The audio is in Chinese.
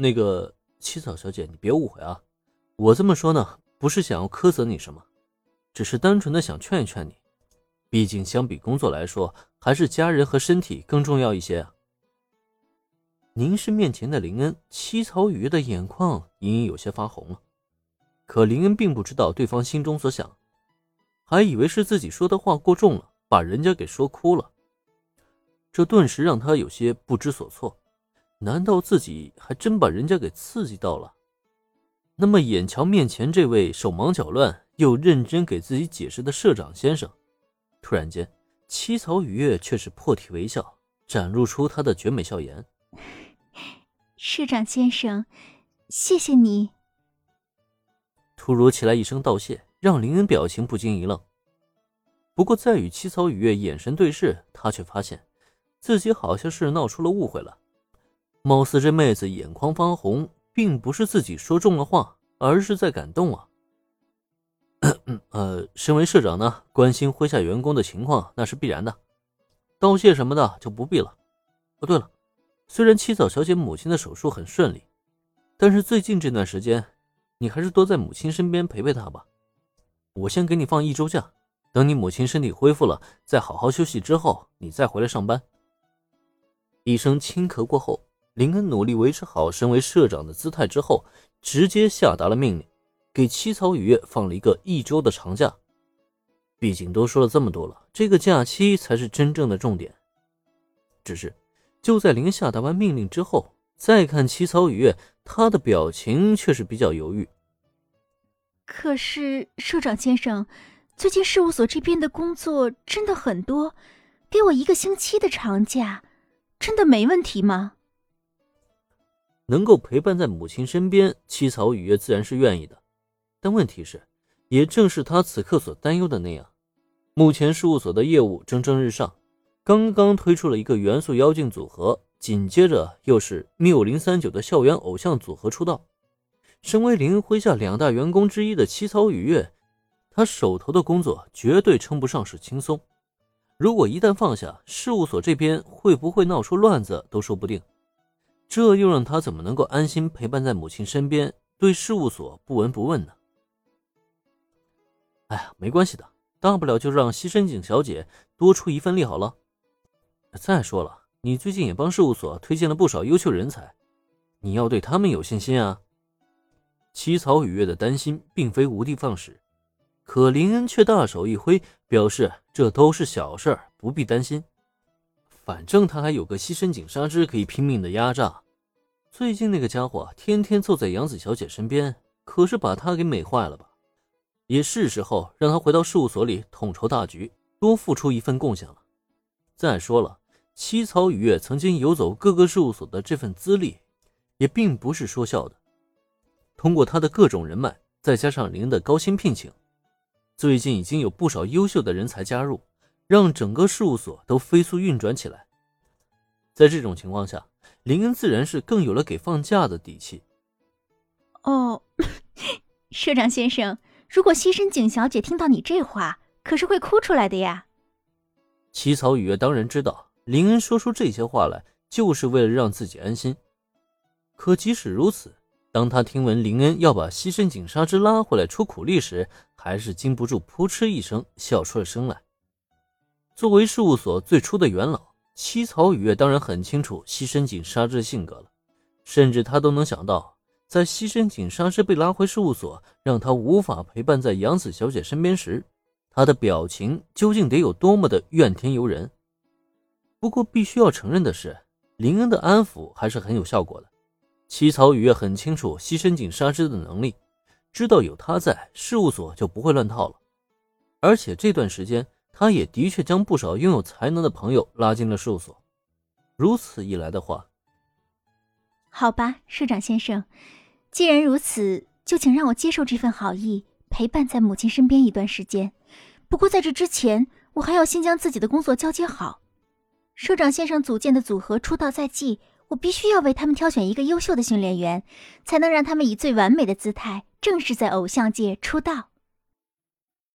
那个七草小姐，你别误会啊，我这么说呢，不是想要苛责你什么，只是单纯的想劝一劝你。毕竟相比工作来说，还是家人和身体更重要一些啊。凝视面前的林恩，七草雨的眼眶隐隐有些发红了。可林恩并不知道对方心中所想，还以为是自己说的话过重了，把人家给说哭了。这顿时让他有些不知所措。难道自己还真把人家给刺激到了？那么眼瞧面前这位手忙脚乱又认真给自己解释的社长先生，突然间，七草雨月却是破涕为笑，展露出她的绝美笑颜。社长先生，谢谢你。突如其来一声道谢，让林恩表情不禁一愣。不过再与七草雨月眼神对视，他却发现自己好像是闹出了误会了。貌似这妹子眼眶发红，并不是自己说中了话，而是在感动啊。呃，身为社长呢，关心麾下员工的情况那是必然的，道谢什么的就不必了。哦，对了，虽然七草小姐母亲的手术很顺利，但是最近这段时间，你还是多在母亲身边陪陪她吧。我先给你放一周假，等你母亲身体恢复了，再好好休息之后，你再回来上班。一声轻咳过后。林恩努力维持好身为社长的姿态之后，直接下达了命令，给七草雨月放了一个一周的长假。毕竟都说了这么多了，这个假期才是真正的重点。只是，就在林下达完命令之后，再看七草雨月，他的表情却是比较犹豫。可是，社长先生，最近事务所这边的工作真的很多，给我一个星期的长假，真的没问题吗？能够陪伴在母亲身边，七草雨月自然是愿意的。但问题是，也正是他此刻所担忧的那样，目前事务所的业务蒸蒸日上，刚刚推出了一个元素妖精组合，紧接着又是缪零三九的校园偶像组合出道。身为林麾下两大员工之一的七草雨月，他手头的工作绝对称不上是轻松。如果一旦放下，事务所这边会不会闹出乱子都说不定。这又让他怎么能够安心陪伴在母亲身边，对事务所不闻不问呢？哎呀，没关系的，大不了就让西深井小姐多出一份力好了。再说了，你最近也帮事务所推荐了不少优秀人才，你要对他们有信心啊。七草雨月的担心并非无的放矢，可林恩却大手一挥，表示这都是小事儿，不必担心。反正他还有个西深井纱织可以拼命的压榨，最近那个家伙天天凑在杨子小姐身边，可是把她给美坏了吧？也是时候让他回到事务所里统筹大局，多付出一份贡献了。再说了，七草雨月曾经游走各个事务所的这份资历，也并不是说笑的。通过他的各种人脉，再加上林的高薪聘请，最近已经有不少优秀的人才加入。让整个事务所都飞速运转起来。在这种情况下，林恩自然是更有了给放假的底气。哦，社长先生，如果西深井小姐听到你这话，可是会哭出来的呀。七草雨月当然知道，林恩说出这些话来，就是为了让自己安心。可即使如此，当他听闻林恩要把西深井纱织拉回来出苦力时，还是禁不住扑哧一声笑出了声来。作为事务所最初的元老，七草雨月当然很清楚西深井纱织的性格了，甚至他都能想到，在西深井纱织被拉回事务所，让他无法陪伴在杨子小姐身边时，他的表情究竟得有多么的怨天尤人。不过，必须要承认的是，林恩的安抚还是很有效果的。七草雨月很清楚西深井纱织的能力，知道有他在，事务所就不会乱套了，而且这段时间。他也的确将不少拥有才能的朋友拉进了事务所，如此一来的话，好吧，社长先生，既然如此，就请让我接受这份好意，陪伴在母亲身边一段时间。不过在这之前，我还要先将自己的工作交接好。社长先生组建的组合出道在即，我必须要为他们挑选一个优秀的训练员，才能让他们以最完美的姿态正式在偶像界出道。